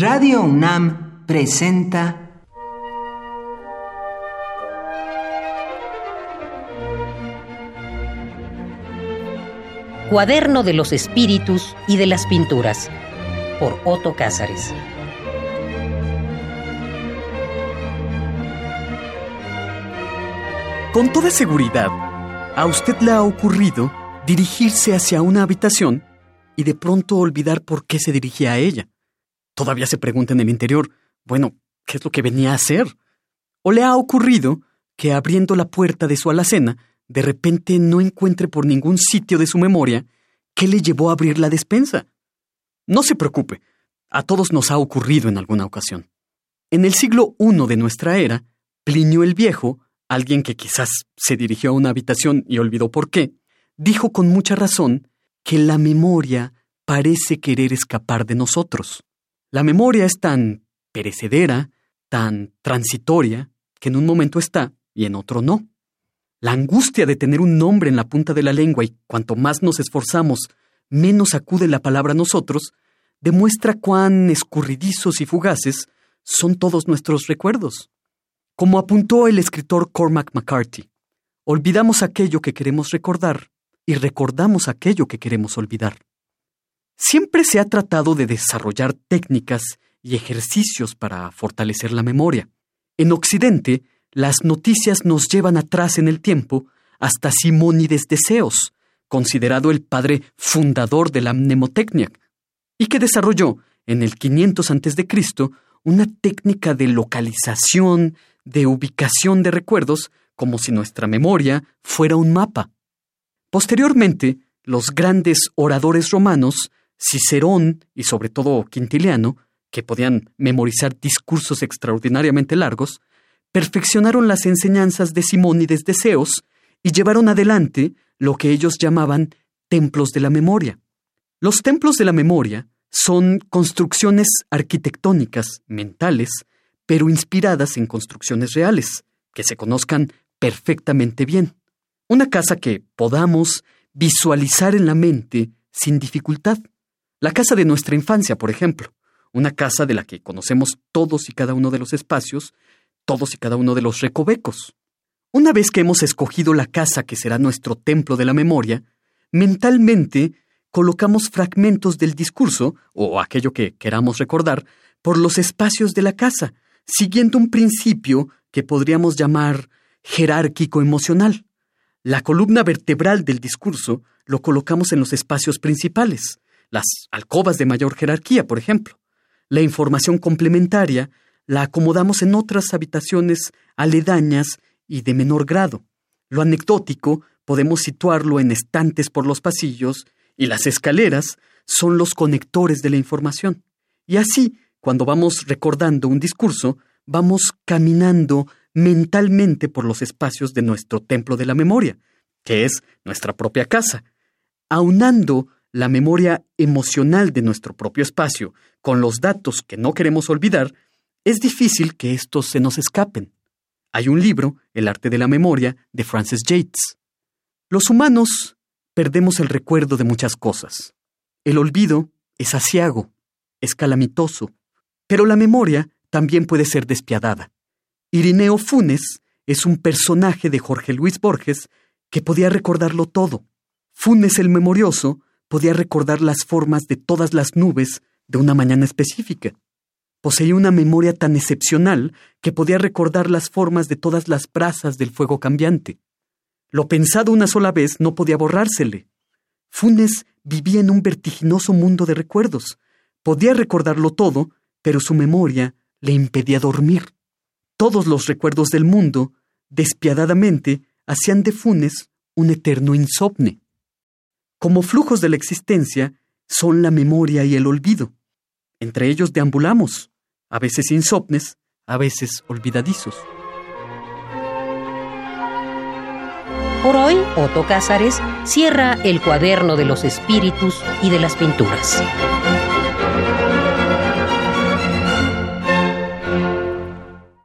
Radio UNAM presenta Cuaderno de los Espíritus y de las Pinturas por Otto Cázares. Con toda seguridad, a usted le ha ocurrido dirigirse hacia una habitación y de pronto olvidar por qué se dirigía a ella. Todavía se pregunta en el interior, bueno, ¿qué es lo que venía a hacer? ¿O le ha ocurrido que abriendo la puerta de su alacena, de repente no encuentre por ningún sitio de su memoria qué le llevó a abrir la despensa? No se preocupe, a todos nos ha ocurrido en alguna ocasión. En el siglo I de nuestra era, Plinio el Viejo alguien que quizás se dirigió a una habitación y olvidó por qué, dijo con mucha razón que la memoria parece querer escapar de nosotros. La memoria es tan perecedera, tan transitoria, que en un momento está y en otro no. La angustia de tener un nombre en la punta de la lengua y cuanto más nos esforzamos, menos acude la palabra a nosotros, demuestra cuán escurridizos y fugaces son todos nuestros recuerdos. Como apuntó el escritor Cormac McCarthy, olvidamos aquello que queremos recordar y recordamos aquello que queremos olvidar. Siempre se ha tratado de desarrollar técnicas y ejercicios para fortalecer la memoria. En Occidente, las noticias nos llevan atrás en el tiempo hasta Simónides de Ceos, considerado el padre fundador de la mnemotecnia, y que desarrolló en el 500 a.C. una técnica de localización de ubicación de recuerdos como si nuestra memoria fuera un mapa. Posteriormente, los grandes oradores romanos, Cicerón y sobre todo Quintiliano, que podían memorizar discursos extraordinariamente largos, perfeccionaron las enseñanzas de Simónides de Ceos y llevaron adelante lo que ellos llamaban templos de la memoria. Los templos de la memoria son construcciones arquitectónicas, mentales, pero inspiradas en construcciones reales, que se conozcan perfectamente bien. Una casa que podamos visualizar en la mente sin dificultad. La casa de nuestra infancia, por ejemplo. Una casa de la que conocemos todos y cada uno de los espacios, todos y cada uno de los recovecos. Una vez que hemos escogido la casa que será nuestro templo de la memoria, mentalmente colocamos fragmentos del discurso, o aquello que queramos recordar, por los espacios de la casa, siguiendo un principio que podríamos llamar jerárquico emocional. La columna vertebral del discurso lo colocamos en los espacios principales, las alcobas de mayor jerarquía, por ejemplo. La información complementaria la acomodamos en otras habitaciones aledañas y de menor grado. Lo anecdótico podemos situarlo en estantes por los pasillos y las escaleras son los conectores de la información. Y así cuando vamos recordando un discurso, vamos caminando mentalmente por los espacios de nuestro templo de la memoria, que es nuestra propia casa, aunando la memoria emocional de nuestro propio espacio con los datos que no queremos olvidar, es difícil que estos se nos escapen. Hay un libro, El arte de la memoria, de Francis Yates. Los humanos perdemos el recuerdo de muchas cosas. El olvido es asiago, es calamitoso, pero la memoria también puede ser despiadada. Irineo Funes es un personaje de Jorge Luis Borges que podía recordarlo todo. Funes el memorioso podía recordar las formas de todas las nubes de una mañana específica. Poseía una memoria tan excepcional que podía recordar las formas de todas las brasas del fuego cambiante. Lo pensado una sola vez no podía borrársele. Funes vivía en un vertiginoso mundo de recuerdos. Podía recordarlo todo, pero su memoria le impedía dormir. Todos los recuerdos del mundo, despiadadamente, hacían de Funes un eterno insomne. Como flujos de la existencia, son la memoria y el olvido. Entre ellos deambulamos, a veces insomnes, a veces olvidadizos. Por hoy, Otto Cázares cierra el cuaderno de los espíritus y de las pinturas.